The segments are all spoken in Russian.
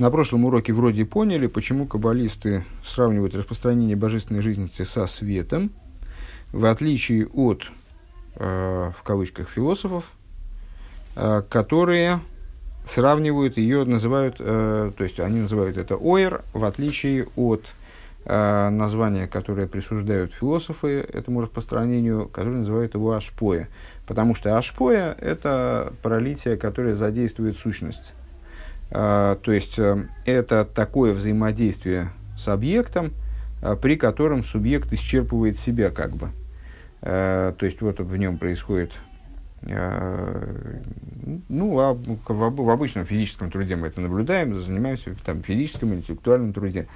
На прошлом уроке вроде поняли, почему каббалисты сравнивают распространение божественной жизни со светом, в отличие от, э, в кавычках, философов, э, которые сравнивают ее, называют, э, то есть они называют это оэр, в отличие от э, названия, которое присуждают философы этому распространению, которые называют его ашпоя. Потому что ашпоя – это пролитие, которое задействует сущность. А, то есть э, это такое взаимодействие с объектом, а, при котором субъект исчерпывает себя как бы. А, то есть вот в нем происходит ну, а в, обычном физическом труде мы это наблюдаем, занимаемся там, физическим, интеллектуальным труде.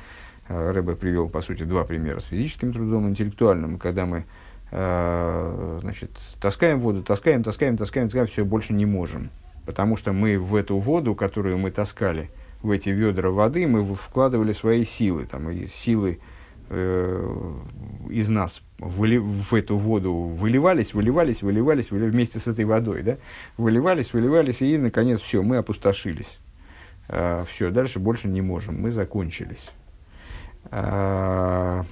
Рэбе привел, по сути, два примера с физическим трудом, интеллектуальным, когда мы значит, таскаем воду, таскаем, таскаем, таскаем, таскаем, все, больше не можем потому что мы в эту воду, которую мы таскали, в эти ведра воды, мы вкладывали свои силы, там, и силы э, из нас выли, в эту воду выливались, выливались, выливались, выливались вместе с этой водой, да? выливались, выливались, и, наконец, все, мы опустошились. А, все, дальше больше не можем, мы закончились. А,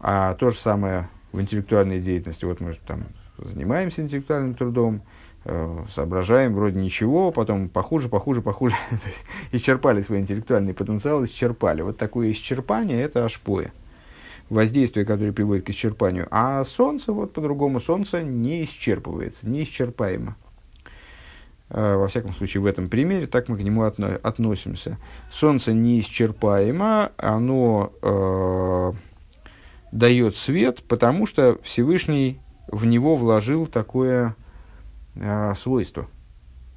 а то же самое в интеллектуальной деятельности, вот мы там занимаемся интеллектуальным трудом, Э, соображаем, вроде ничего, потом похуже, похуже, похуже. То есть исчерпали свой интеллектуальный потенциал, исчерпали. Вот такое исчерпание – это ашпоя. Воздействие, которое приводит к исчерпанию. А солнце, вот по-другому, солнце не исчерпывается, неисчерпаемо. Э, во всяком случае, в этом примере так мы к нему отно- относимся. Солнце неисчерпаемо, оно э, дает свет, потому что Всевышний в него вложил такое э, свойство,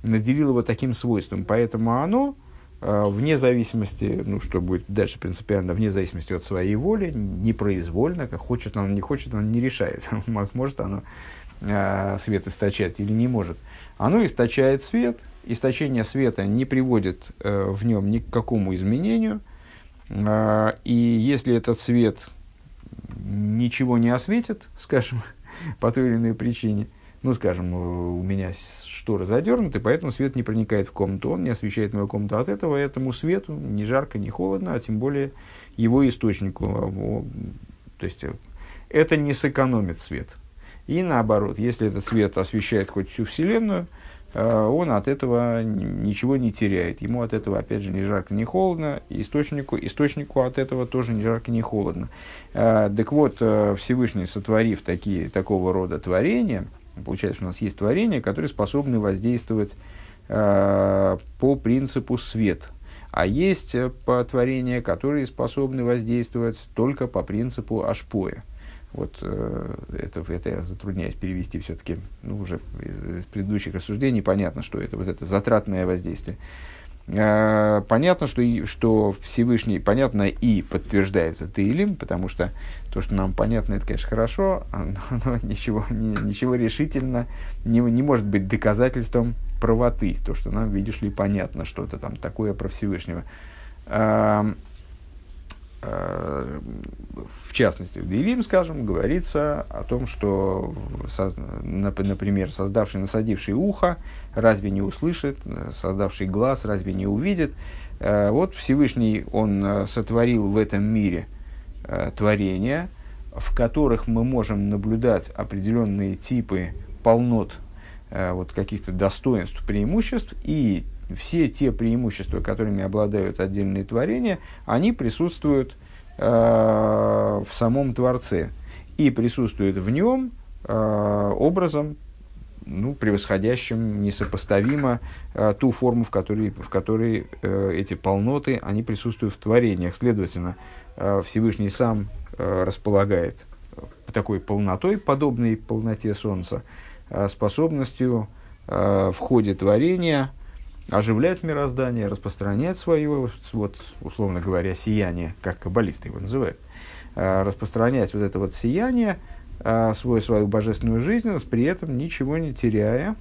наделил его таким свойством. Поэтому оно, э, вне зависимости, ну, что будет дальше принципиально, вне зависимости от своей воли, непроизвольно, как хочет оно, не хочет, оно не решает. Может оно э, свет источать или не может. Оно источает свет, источение света не приводит э, в нем ни к какому изменению. Э, и если этот свет ничего не осветит, скажем, по той или иной причине – ну, скажем, у меня шторы задернуты, поэтому свет не проникает в комнату, он не освещает мою комнату. От этого этому свету не жарко, не холодно, а тем более его источнику. То есть э, это не сэкономит свет. И наоборот, если этот свет освещает хоть всю Вселенную, э, он от этого ничего не теряет. Ему от этого, опять же, не жарко, не холодно. Источнику, источнику от этого тоже не жарко, не холодно. Э, так вот, Всевышний, сотворив такие, такого рода творения, Получается, у нас есть творения, которые способны воздействовать э, по принципу свет. А есть э, творения, которые способны воздействовать только по принципу ашпоя. Вот э, это, это я затрудняюсь перевести все-таки, ну, уже из, из предыдущих рассуждений понятно, что это вот это затратное воздействие. Э, понятно, что, и, что Всевышний, понятно и подтверждается Таилим, потому что то, что нам понятно, это, конечно, хорошо, но, но ничего, не, ничего решительно не, не может быть доказательством правоты. То, что нам, видишь ли, понятно что-то там такое про Всевышнего. Э, в частности, в Деилим, скажем, говорится о том, что, например, создавший, насадивший ухо, разве не услышит, создавший глаз, разве не увидит. Э, вот Всевышний, он э, сотворил в этом мире творения, в которых мы можем наблюдать определенные типы полнот, вот каких-то достоинств, преимуществ, и все те преимущества, которыми обладают отдельные творения, они присутствуют в самом Творце и присутствуют в нем образом, ну, превосходящим несопоставимо э, ту форму, в которой, в которой э, эти полноты, они присутствуют в творениях. Следовательно, э, Всевышний сам э, располагает такой полнотой, подобной полноте Солнца, э, способностью э, в ходе творения оживлять мироздание, распространять свое, вот, условно говоря, сияние, как каббалисты его называют, э, распространять вот это вот сияние – а, свой, свою божественную жизненность, при этом ничего не теряя,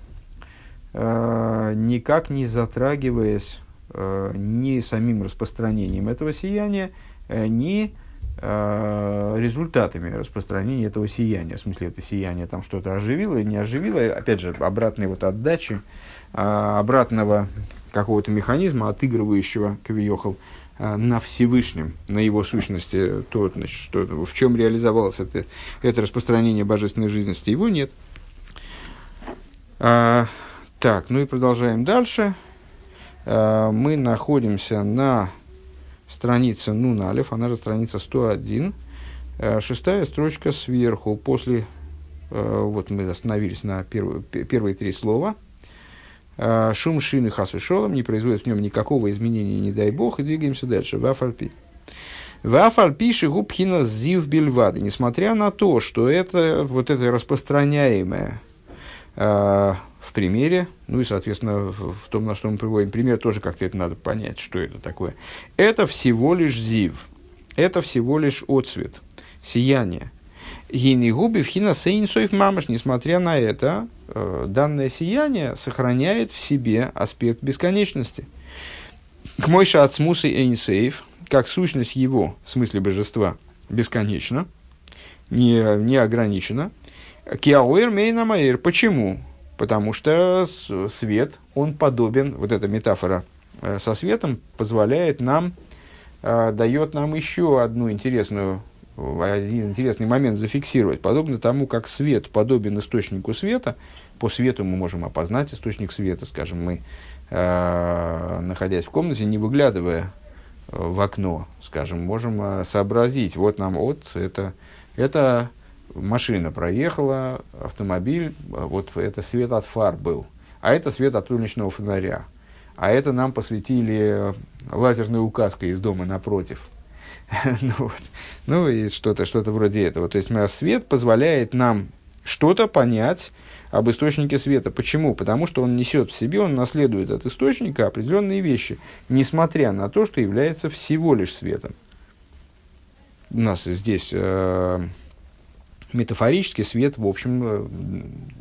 а, никак не затрагиваясь ни самим распространением этого сияния, ни э, результатами распространения этого сияния. В смысле, это сияние там что-то оживило и не оживило. Опять же, обратной вот отдачи, э, обратного какого-то механизма, отыгрывающего Кавиохал э, на Всевышнем, на его сущности, то, значит, что, в чем реализовалось это, это распространение божественной жизненности, его нет. А, так, ну и продолжаем дальше. А, мы находимся на странице Нуналев, она же страница 101, а, шестая строчка сверху, после, а, вот мы остановились на перв, первые три слова, а, шум шины хасвешолом не производит в нем никакого изменения, не дай бог, и двигаемся дальше, вафальпи. Вафальпи шигубхина зив бельвады, несмотря на то, что это вот это распространяемое в примере, ну и, соответственно, в, том, на что мы приводим пример, тоже как-то это надо понять, что это такое. Это всего лишь зив, это всего лишь отцвет, сияние. Гинигуби в хинасейнсоев мамаш, несмотря на это, э, данное сияние сохраняет в себе аспект бесконечности. К мойша от смусы эйнсейв, как сущность его, в смысле божества, бесконечна, не, не ограничена. Киауэр мейна Почему? Потому что свет, он подобен, вот эта метафора э, со светом позволяет нам, э, дает нам еще одну интересную, один интересный момент зафиксировать. Подобно тому, как свет подобен источнику света, по свету мы можем опознать источник света, скажем, мы, э, находясь в комнате, не выглядывая в окно, скажем, можем сообразить, вот нам вот это, это машина проехала, автомобиль, вот это свет от фар был, а это свет от уличного фонаря. А это нам посветили лазерной указкой из дома напротив. ну, вот. ну и что-то что вроде этого. То есть свет позволяет нам что-то понять об источнике света. Почему? Потому что он несет в себе, он наследует от источника определенные вещи, несмотря на то, что является всего лишь светом. У нас здесь э, метафорически свет, в общем, э,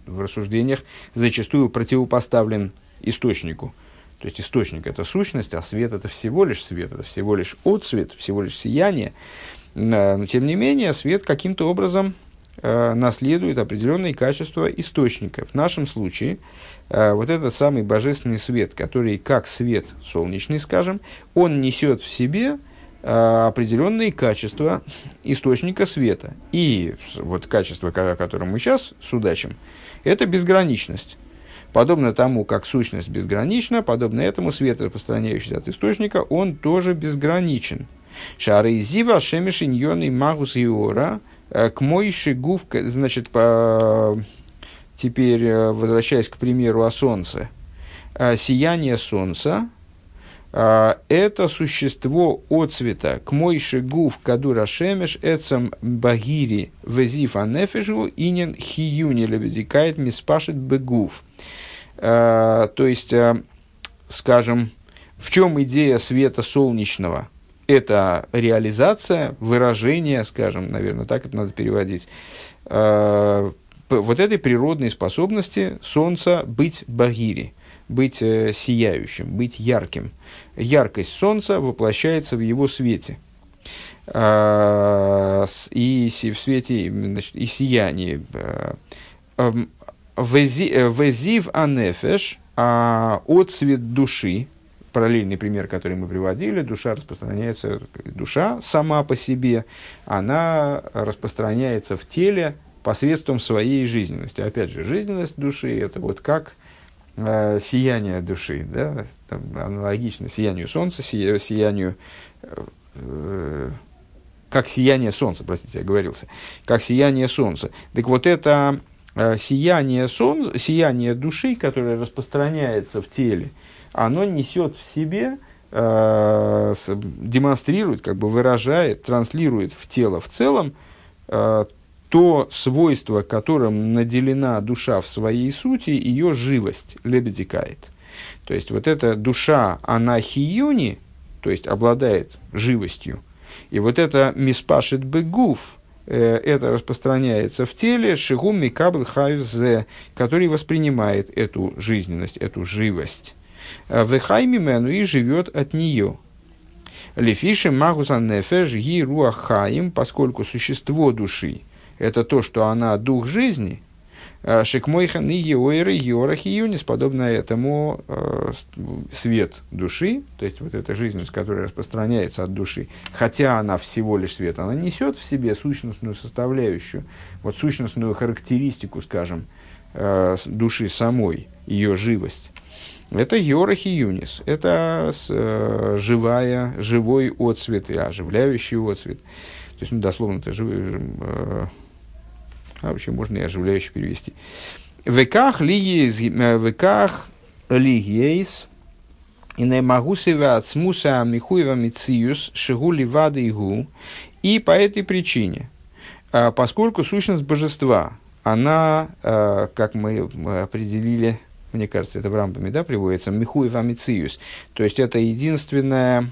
в рассуждениях зачастую противопоставлен источнику. То есть источник – это сущность, а свет – это всего лишь свет, это всего лишь отцвет, всего лишь сияние. Э, но, тем не менее, свет каким-то образом э, наследует определенные качества источника. В нашем случае вот этот самый божественный свет, который как свет солнечный, скажем, он несет в себе – определенные качества источника света. И вот качество, о котором мы сейчас судачим, это безграничность. Подобно тому, как сущность безгранична, подобно этому свет, распространяющийся от источника, он тоже безграничен. Шары зива шемишиньоны магус иора э, к мойши гув, значит, по, теперь э, возвращаясь к примеру о солнце. Сияние солнца, это существо отцвета к мойши гуф кадура шемеш эцам багири везив анефежу инин хиюни лебедикает миспашет бегув. А, то есть, а, скажем, в чем идея света солнечного? Это реализация, выражение, скажем, наверное, так это надо переводить, вот этой природной способности Солнца быть багири – быть э, сияющим, быть ярким. Яркость Солнца воплощается в его свете. Э, и в свете значит, и сиянии. Э, эм, везив анефеш, а отцвет души, параллельный пример, который мы приводили, душа распространяется, душа сама по себе, она распространяется в теле посредством своей жизненности. Опять же, жизненность души – это вот как э, сияние души, да, там, аналогично сиянию солнца, сия, сиянию, э, как сияние солнца, простите, я говорился, как сияние солнца. Так вот это э, сияние, солнца, сияние души, которое распространяется в теле, оно несет в себе, э, демонстрирует, как бы выражает, транслирует в тело в целом э, то свойство, которым наделена душа в своей сути, ее живость, лебедикает. То есть вот эта душа, она хиюни, то есть обладает живостью. И вот это миспашит бегуф, э, это распространяется в теле шигум микабл хаюзе, который воспринимает эту жизненность, эту живость. Э, в хаймимену и живет от нее. Лефиши магуса нефеш ги руахаим, поскольку существо души – это то, что она дух жизни, э, Шикмойхан и Еойры, Йорах и Юнис, подобно этому э, свет души, то есть вот эта жизненность, которая распространяется от души, хотя она всего лишь свет, она несет в себе сущностную составляющую, вот сущностную характеристику, скажем, э, души самой, ее живость. Это Йорах и Юнис. Это э, живая, живой отцвет, оживляющий отцвет. То есть, ну, дословно, это живой, э, а вообще можно и оживляющий перевести. Веках ли есть, э, и не могу себя от смуса михуева мициус шигули вады игу. И по этой причине, э, поскольку сущность божества, она, э, как мы определили мне кажется, это в рампами да, приводится, Михуев Амициус. То есть это единственное, э,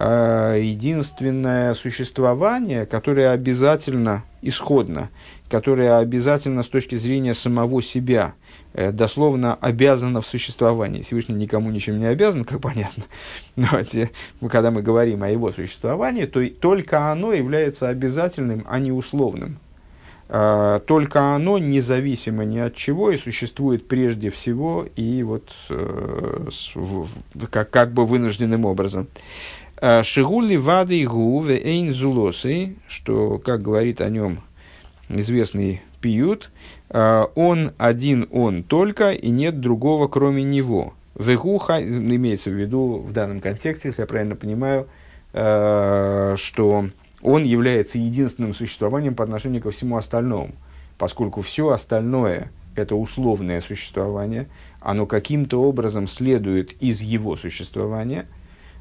единственное существование, которое обязательно исходно, которое обязательно с точки зрения самого себя, э, дословно обязано в существовании. Всевышний никому ничем не обязан, как понятно. Но те, когда мы говорим о его существовании, то только оно является обязательным, а не условным. Только оно независимо ни от чего и существует прежде всего и вот э, как, как бы вынужденным образом. А, Шигули вады гу эйн зулосы, что, как говорит о нем известный пиют, а, он один он только, и нет другого, кроме него. Вегуха, имеется в виду в данном контексте, если я правильно понимаю, что он является единственным существованием по отношению ко всему остальному, поскольку все остальное – это условное существование, оно каким-то образом следует из его существования, а,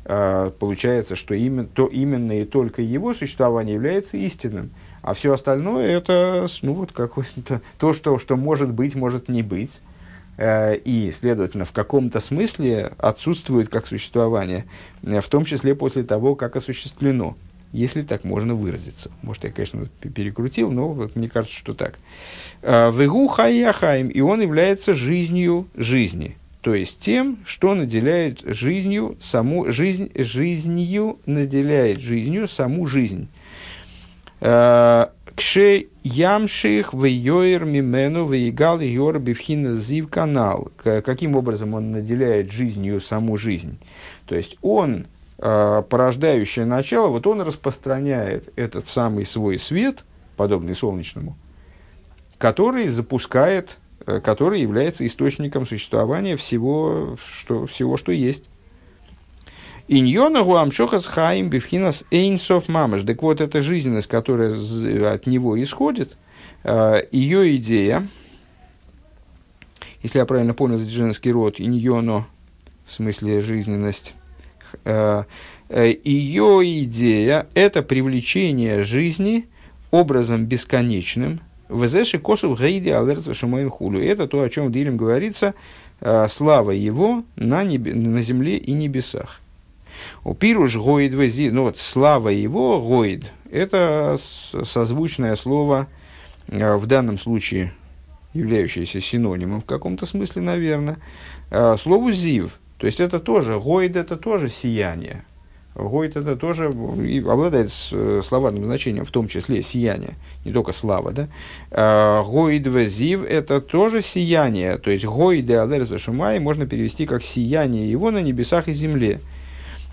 получается, что именно, то именно и только его существование является истинным, а все остальное это ну, вот какое-то то, что, что может быть, может не быть. Э, и, следовательно, в каком-то смысле отсутствует как существование, в том числе после того, как осуществлено если так можно выразиться. Может, я, конечно, перекрутил, но вот мне кажется, что так. Вегу хаяхаим, и он является жизнью жизни. То есть тем, что наделяет жизнью саму жизнь, жизнью наделяет жизнью саму жизнь. А, Кше ямших в йоер мимену в игал йор бифхина зив канал. Каким образом он наделяет жизнью саму жизнь? То есть он Э, порождающее начало, вот он распространяет этот самый свой свет, подобный солнечному, который запускает, э, который является источником существования всего, что, всего, что есть. Иньона гуамшохас хаим бифхинас эйнсов мамаш. Так вот, эта жизненность, которая от него исходит, э, ее идея, если я правильно понял женский род, иньоно, в смысле жизненность, Э, э, ее идея – это привлечение жизни образом бесконечным. Везеши косов гейди алерц шамоем хулю. Это то, о чем в говорится, э, слава его на, небе, на земле и небесах. У пируш гоид вези, ну вот слава его гоид, это созвучное слово, в данном случае являющееся синонимом в каком-то смысле, наверное, слову зив – то есть это тоже, гойд это тоже сияние. Гойд это тоже и обладает э, словарным значением, в том числе сияние, не только слава. Да? А, гойд везив это тоже сияние. То есть гойд алерс шумай можно перевести как сияние его на небесах и земле.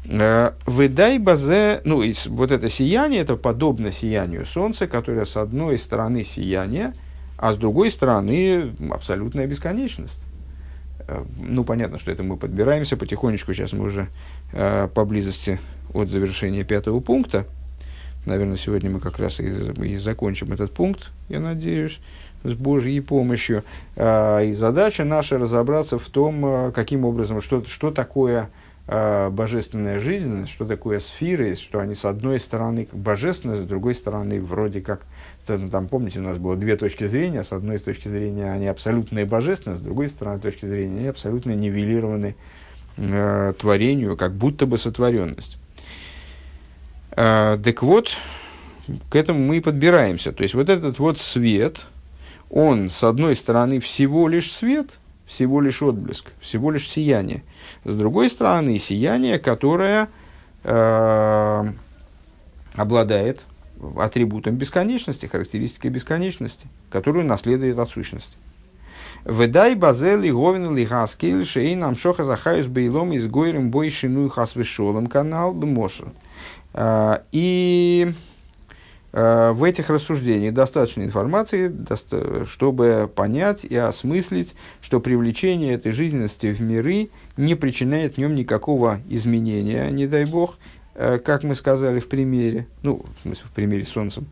А, выдай базе, ну, вот это сияние, это подобно сиянию солнца, которое с одной стороны сияние, а с другой стороны абсолютная бесконечность. Э, ну, понятно, что это мы подбираемся потихонечку. Сейчас мы уже э, поблизости от завершения пятого пункта. Наверное, сегодня мы как раз и, и закончим этот пункт, я надеюсь, с Божьей помощью. Э, и задача наша разобраться в том, э, каким образом, что, что такое э, божественная жизненность, что такое сферы, что они с одной стороны божественные, с другой стороны вроде как там, помните, у нас было две точки зрения. С одной точки зрения они абсолютно и божественны, с другой стороны точки зрения они абсолютно нивелированы э, творению, как будто бы сотворенность. Э, так вот, к этому мы и подбираемся. То есть вот этот вот свет, он с одной стороны всего лишь свет, всего лишь отблеск, всего лишь сияние. С другой стороны, сияние, которое э, обладает атрибутом бесконечности, характеристикой бесконечности, которую наследует от сущности. Выдай базели говин лигаскиль шей нам шоха захаюс бейлом из гойрем бой шину хасвешолом канал бмошен. А, и а, в этих рассуждениях достаточно информации, чтобы понять и осмыслить, что привлечение этой жизненности в миры не причиняет в нем никакого изменения, не дай бог, Э, как мы сказали в примере, ну, в смысле, в примере с Солнцем.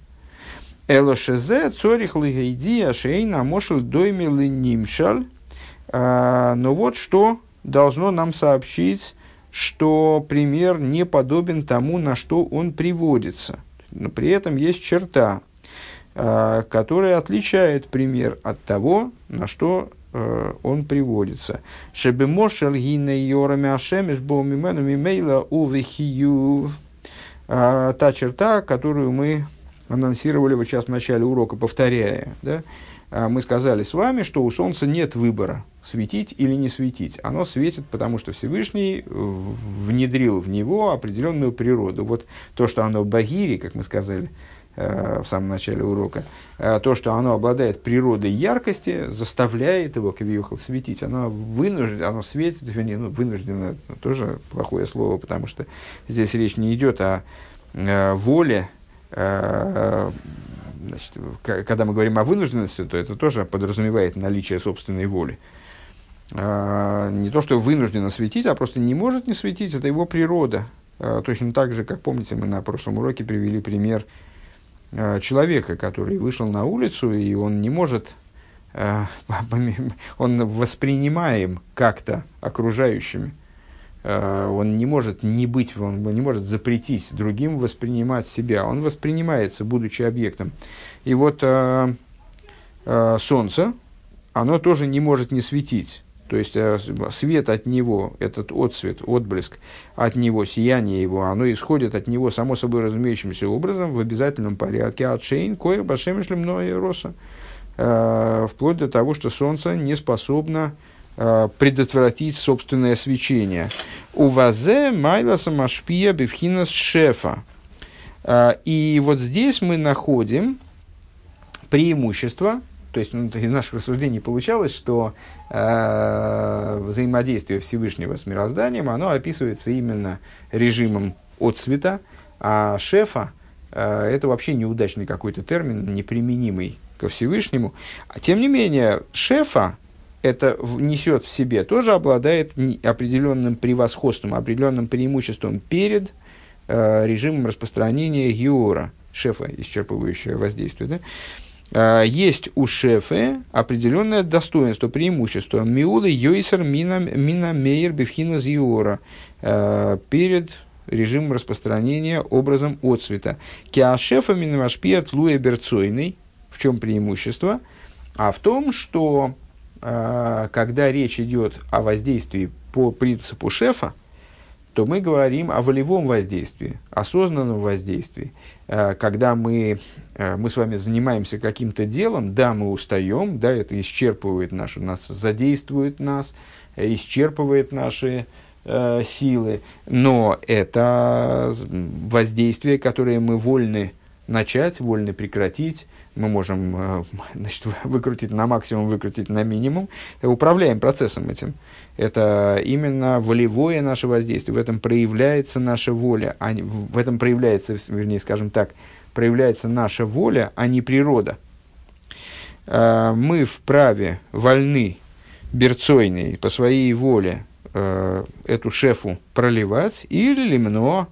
Элошезе цорих лигейди ашейна мошел дойми нимшаль. А, но вот что должно нам сообщить, что пример не подобен тому, на что он приводится. Но при этом есть черта, а, которая отличает пример от того, на что Э, он приводится. Шебемошел гине йорами ашемиш боумимену мимейла увихию. А, та черта, которую мы анонсировали вот сейчас в начале урока, повторяя. Да? А, мы сказали с вами, что у Солнца нет выбора, светить или не светить. Оно светит, потому что Всевышний внедрил в него определенную природу. Вот то, что оно багири, как мы сказали, Э, в самом начале урока, э, то, что оно обладает природой яркости, заставляет его кавиюхал светить. Оно вынуждено, оно светит, вернее, ну, вынуждено, тоже плохое слово, потому что здесь речь не идет о э, воле, э, значит, когда мы говорим о вынужденности, то это тоже подразумевает наличие собственной воли. Э, не то, что вынуждено светить, а просто не может не светить, это его природа. Э, точно так же, как помните, мы на прошлом уроке привели пример Э, человека, который вышел на улицу, и он не может, он воспринимаем как-то окружающими. Э, он не может не быть, он не может запретить другим воспринимать себя. Он воспринимается, будучи объектом. И вот Солнце, оно тоже не может не светить. То есть э, свет от него, этот отцвет, отблеск от него, сияние его, оно исходит от него само собой разумеющимся образом в обязательном порядке от шейн, коих башемишлем мной роса. Э, вплоть до того, что солнце не способно э, предотвратить собственное свечение. У вазе майла самашпия бифхинас шефа. И вот здесь мы находим преимущество, то есть ну, из наших рассуждений получалось, что э, взаимодействие Всевышнего с мирозданием, оно описывается именно режимом отцвета, а шефа э, это вообще неудачный какой-то термин, неприменимый ко Всевышнему. А тем не менее, шефа это несет в себе, тоже обладает определенным превосходством, определенным преимуществом перед э, режимом распространения геора, шефа, исчерпывающее воздействие. Да? А, есть у шефе определенное достоинство, преимущество. Миулы йойсер мина, мина мейер бифхина зиора а, перед режимом распространения образом отцвета. Киашефа минамашпият луя берцойный. В чем преимущество? А в том, что когда речь идет о воздействии по принципу шефа, то мы говорим о волевом воздействии, осознанном воздействии. Э, когда мы, э, мы с вами занимаемся каким-то делом, да, мы устаем, да, это исчерпывает нашу, нас задействует нас, исчерпывает наши э, силы, но это воздействие, которое мы вольны начать, вольны прекратить, мы можем значит, выкрутить на максимум, выкрутить на минимум, управляем процессом этим. Это именно волевое наше воздействие, в этом проявляется наша воля, а не, в этом проявляется, вернее, скажем так, проявляется наша воля, а не природа. А, мы вправе, вольны, берцойные, по своей воле эту шефу проливать или лимно,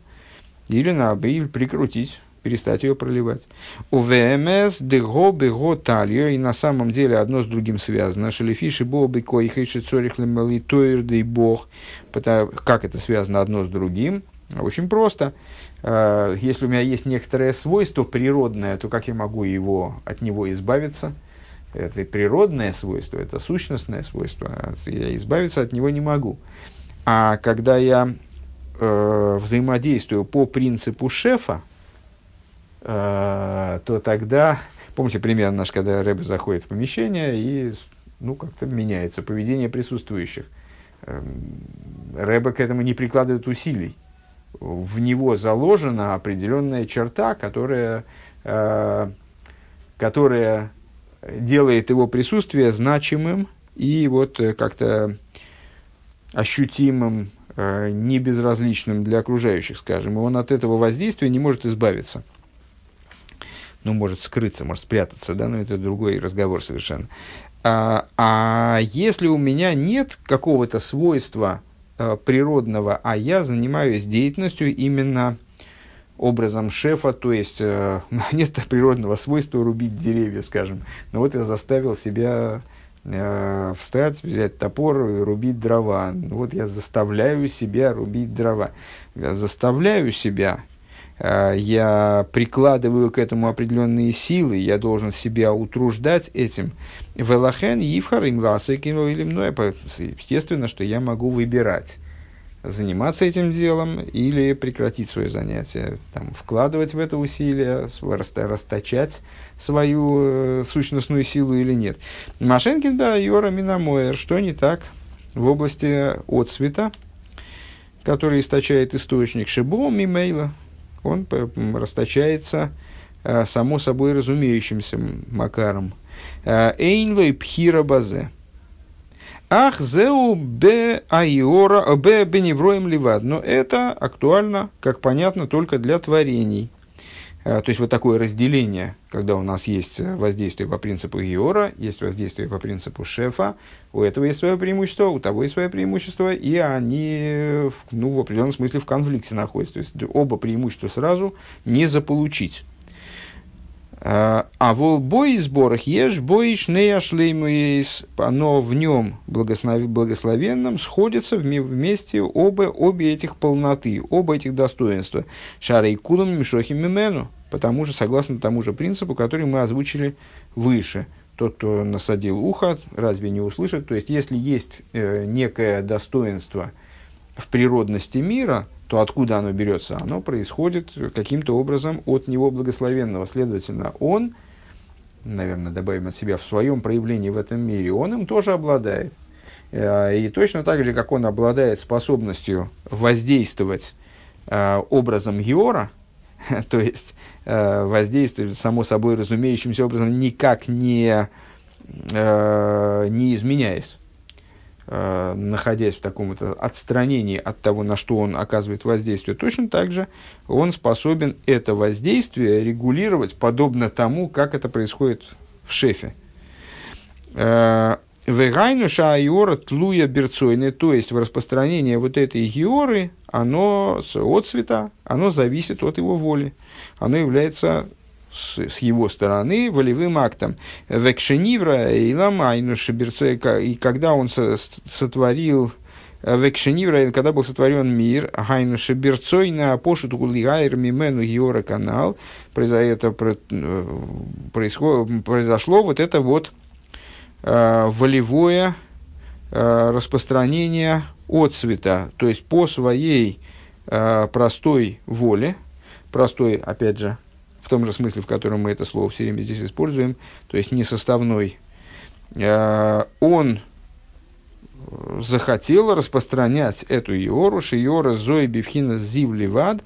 или на или прикрутить перестать ее проливать. У ВМС дего бего талью, и на самом деле одно с другим связано. Шелефиши бобы коихейши цорих лемали тойрдый бог. Как это связано одно с другим? Очень просто. А, если у меня есть некоторое свойство природное, то как я могу его, от него избавиться? Это природное свойство, это сущностное свойство. Я избавиться от него не могу. А когда я э, взаимодействую по принципу шефа, то тогда, помните пример наш, когда Рэбе заходит в помещение и ну, как-то меняется поведение присутствующих. Эм, Рэбе к этому не прикладывает усилий. в него заложена определенная черта, которая, э, которая делает его присутствие значимым и вот э, как-то ощутимым, э, не безразличным для окружающих, скажем. И он от этого воздействия не может избавиться. Ну, может скрыться, может спрятаться, да, но это другой разговор совершенно. А, а если у меня нет какого-то свойства э, природного, а я занимаюсь деятельностью именно образом шефа, то есть э, нет природного свойства рубить деревья, скажем. Но вот я заставил себя э, встать, взять топор и рубить дрова. Вот я заставляю себя рубить дрова. Я заставляю себя, я прикладываю к этому определенные силы, я должен себя утруждать этим. Велахен, Ивхар, Имласа, или мной. Естественно, что я могу выбирать заниматься этим делом или прекратить свое занятие, там, вкладывать в это усилие, расточать свою э, сущностную силу или нет. Машенкин да Йора Минамоер, что не так в области отцвета, который источает источник Шибом и Мейла, он расточается э, само собой разумеющимся макаром. Э, Эйнлой пхира базе – Ах, зеу бе айора, бе беневроем ливад. Но это актуально, как понятно, только для творений. А, то есть вот такое разделение, когда у нас есть воздействие по принципу Иора, есть воздействие по принципу шефа, у этого есть свое преимущество, у того есть свое преимущество, и они ну, в определенном смысле в конфликте находятся. То есть оба преимущества сразу не заполучить. А вол бой сборах ешь бой шлеймуис, но в нем благослов, благословенном сходятся вместе оба, обе этих полноты, оба этих достоинства. Шара и кулам мишохим мимену, потому же, согласно тому же принципу, который мы озвучили выше. Тот, кто насадил ухо, разве не услышит? То есть, если есть э, некое достоинство в природности мира, то откуда оно берется? Оно происходит каким-то образом от него благословенного. Следовательно, он, наверное, добавим от себя, в своем проявлении в этом мире, он им тоже обладает. Э, и точно так же, как он обладает способностью воздействовать э, образом Геора, то есть э, воздействовать само собой разумеющимся образом, никак не, не изменяясь находясь в таком вот отстранении от того, на что он оказывает воздействие, точно так же он способен это воздействие регулировать подобно тому, как это происходит в шефе. Э, Вегайну шаайора тлуя берцойны, то есть в распространении вот этой георы, оно от цвета, оно зависит от его воли. Оно является с, с его стороны волевым актом. Векшенивра и ламайну и когда он со, сотворил Векшенивра, когда был сотворен мир, Гайну Шеберцой на пошуту Гулигайр Мимену Геора канал, это э, происходит, произошло вот это вот э, волевое э, распространение от цвета, то есть по своей э, простой воле, простой, опять же, том же смысле, в котором мы это слово все время здесь используем, то есть несоставной, э, он захотел распространять эту Иору, Шиора Зои Бифхина Зивливад,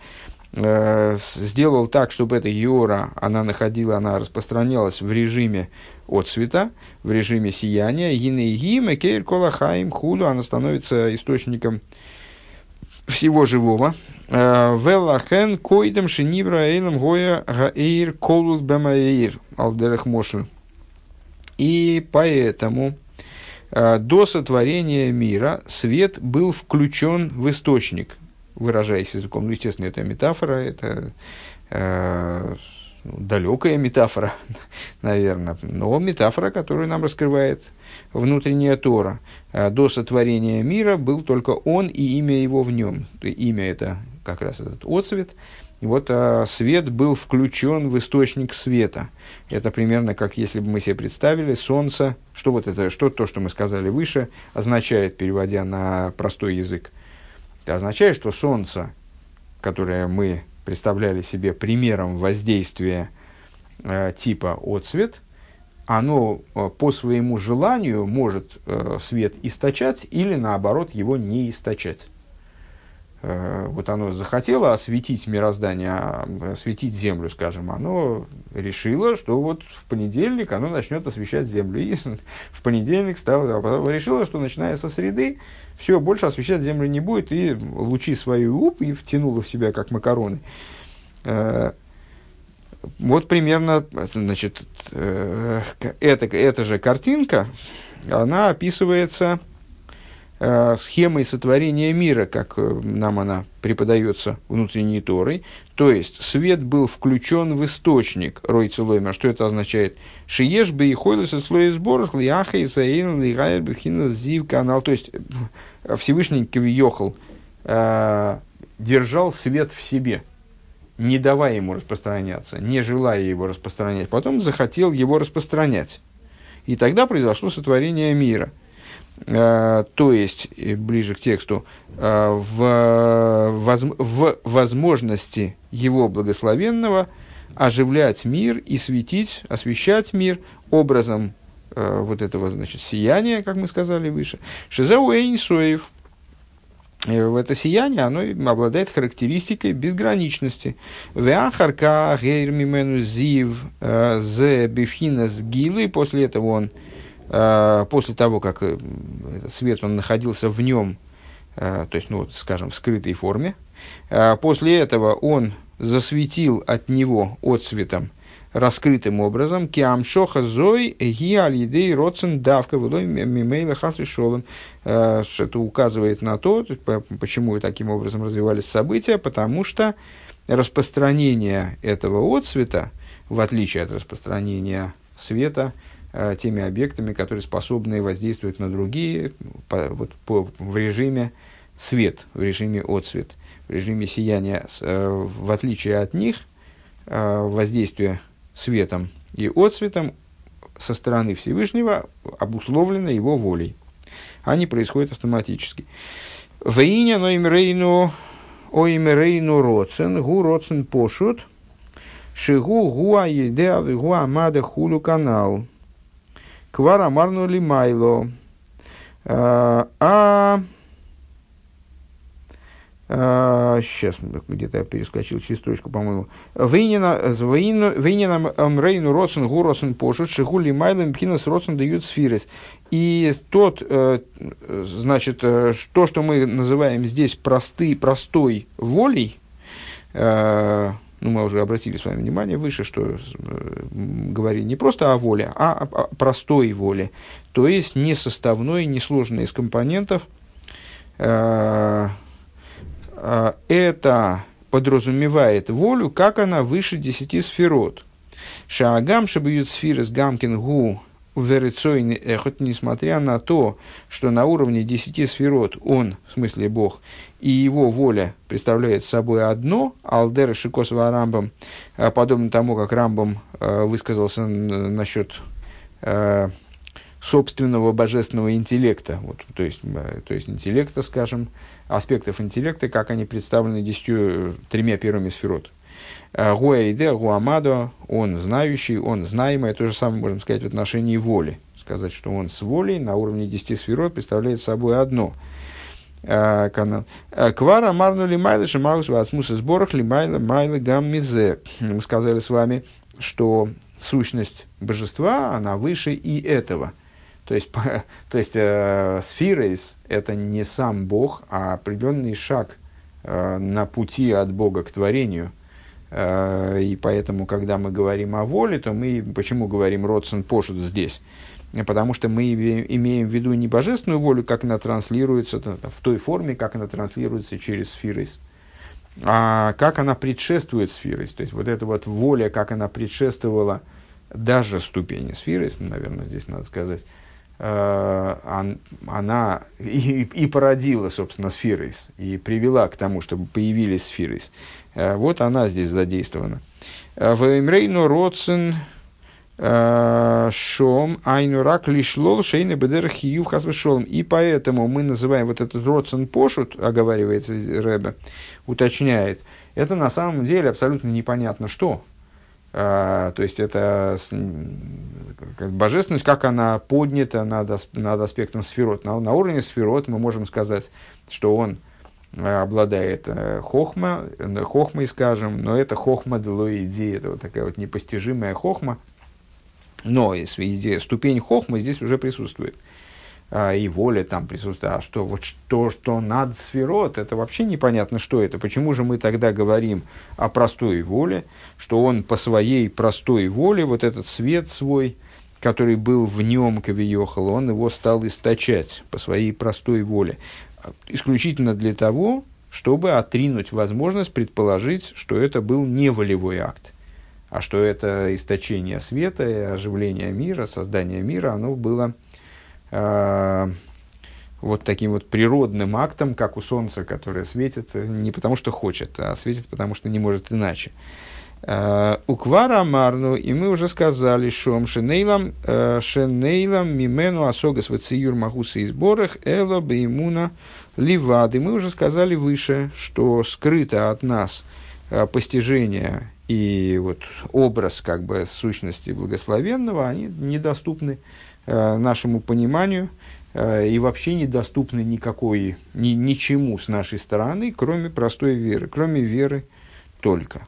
э, сделал так, чтобы эта Иора, она находила, она распространялась в режиме от цвета, в режиме сияния, Гинейгима, Кейр Колахаим, Худу, она становится источником всего живого. Э, Велахен койдем шинибра эйлем гоя гаэйр колут бэмаэйр алдерех мошель. И поэтому э, до сотворения мира свет был включен в источник, выражаясь языком. Ну, естественно, это метафора, это э, далекая метафора, наверное, но метафора, которую нам раскрывает внутренняя Тора. А до сотворения мира был только он и имя его в нем. Имя это как раз этот отцвет. Вот а, свет был включен в источник света. Это примерно как если бы мы себе представили солнце, что вот это, что то, что мы сказали выше, означает, переводя на простой язык. Это означает, что солнце, которое мы представляли себе примером воздействия э, типа отцвет, оно э, по своему желанию может э, свет источать или наоборот его не источать. Э, вот оно захотело осветить мироздание, а, осветить землю, скажем, оно решило, что вот в понедельник оно начнет освещать землю. И в понедельник стало, а решило, что начиная со среды, все, больше освещать землю не будет, и лучи свою уп и втянуло в себя, как макароны. Э, вот примерно, значит, э, эта, эта же картинка, она описывается схемой сотворения мира, как э, нам она преподается внутренней Торой. То есть, свет был включен в источник Рой Целойма. Что это означает? Шиеш бы и и слой сборах, лиаха и саин, лигайр бихина зив канал. То есть, Всевышний Кавиохал э, держал свет в себе, не давая ему распространяться, не желая его распространять. Потом захотел его распространять. И тогда произошло сотворение мира. Э, то есть, ближе к тексту, э, в, воз, в возможности его благословенного оживлять мир и светить, освещать мир образом э, вот этого, значит, сияния, как мы сказали выше. Шизеу Эйнсоев, в это сияние, оно обладает характеристикой безграничности. Веахарка гейрмимену зив зе бифхина с и после этого он, э, после того, как э, свет он находился в нем, то есть, ну, скажем, в скрытой форме, после этого он засветил от него отцветом раскрытым образом, киамшоха зой ги алидей родсен давка вылой мимейла хасви шолом. Э, это указывает на то, почему таким образом развивались события, потому что распространение этого отцвета, в отличие от распространения света, э, теми объектами, которые способны воздействовать на другие по, вот, по, в режиме свет, в режиме отцвет, в режиме сияния. Э, в отличие от них, воздействие светом и отцветом со стороны Всевышнего обусловлено его волей. Они происходят автоматически. Вейня ноимрейну оимрейну роцен, гу роцен пошут, шигу гуа едеа гуа мада хулу канал. Квара марну лимайло. А, а сейчас где-то я перескочил через строчку, по-моему. Вейнина Амрейну Росен Гуросен Пошут Шигули Майлем Пхинас Росен дают сфирис. И тот, э, значит, э, то, что мы называем здесь просты, простой волей, э, ну, мы уже обратили с вами внимание выше, что говорили не просто о воле, а о простой воле. То есть не составной, не сложной из компонентов, а, это подразумевает волю, как она выше десяти сферот. Шаагам шабьют сфиры с гамкин гу верицойный эхот, несмотря на то, что на уровне десяти сферот он, в смысле Бог, и его воля представляет собой одно, алдер шикосова рамбам, а, подобно тому, как Рамбам а, высказался насчет собственного божественного интеллекта, вот, то, есть, то есть интеллекта, скажем, аспектов интеллекта, как они представлены десятью, тремя первыми сферот. Гуэйде, Гуамадо, он знающий, он знаемый, то же самое можем сказать в отношении воли. Сказать, что он с волей на уровне десяти сферот представляет собой одно. Э, канал. Э, Квара марну лимайла шамаус васмуса сборах лимайла майла гаммизе. Мы сказали с вами, что сущность божества, она выше и этого – то есть, по, то есть э, сфирейс – это не сам Бог, а определенный шаг э, на пути от Бога к творению. Э, и поэтому, когда мы говорим о воле, то мы почему говорим «родсен пошут» здесь? Потому что мы имеем в виду не божественную волю, как она транслируется в той форме, как она транслируется через сфирейс, а как она предшествует сфирейс. То есть, вот эта вот воля, как она предшествовала даже ступени сфирейс, наверное, здесь надо сказать, Э, она и, и породила, собственно, сферис, и привела к тому, чтобы появились сферис. Э, вот она здесь задействована. Э, в Эмрейну Родсен Шом Айнурак Лишлол Шейна Бедер Хиюв Хасвешолом. И поэтому мы называем вот этот Родсен Пошут, оговаривается Рэбе, уточняет, это на самом деле абсолютно непонятно что. А, то есть это божественность, как она поднята над, над аспектом сферот. На, на уровне сферот мы можем сказать, что он обладает хохма, хохмой, скажем, но это хохма делоиди, это вот такая вот непостижимая хохма, но идея, ступень хохмы здесь уже присутствует. А, и воля там присутствует. А что, вот что, что над сферот, это вообще непонятно, что это. Почему же мы тогда говорим о простой воле, что он по своей простой воле, вот этот свет свой, который был в нем, Кавиохал, он его стал источать по своей простой воле. Исключительно для того, чтобы отринуть возможность предположить, что это был не волевой акт, а что это источение света, оживление мира, создание мира, оно было Э, вот таким вот природным актом, как у Солнца, которое светит э, не потому, что хочет, а светит потому, что не может иначе. У Квара Марну, и мы уже сказали, что Шенейлам, Шенейлам Мимену Асогас Вациюр Махуса и сборах Эло Беймуна Ливады. Мы уже сказали выше, что скрыто от нас постижение и вот образ как бы сущности благословенного, они недоступны Э, нашему пониманию э, и вообще недоступны никакой, ни, ничему с нашей стороны, кроме простой веры, кроме веры только.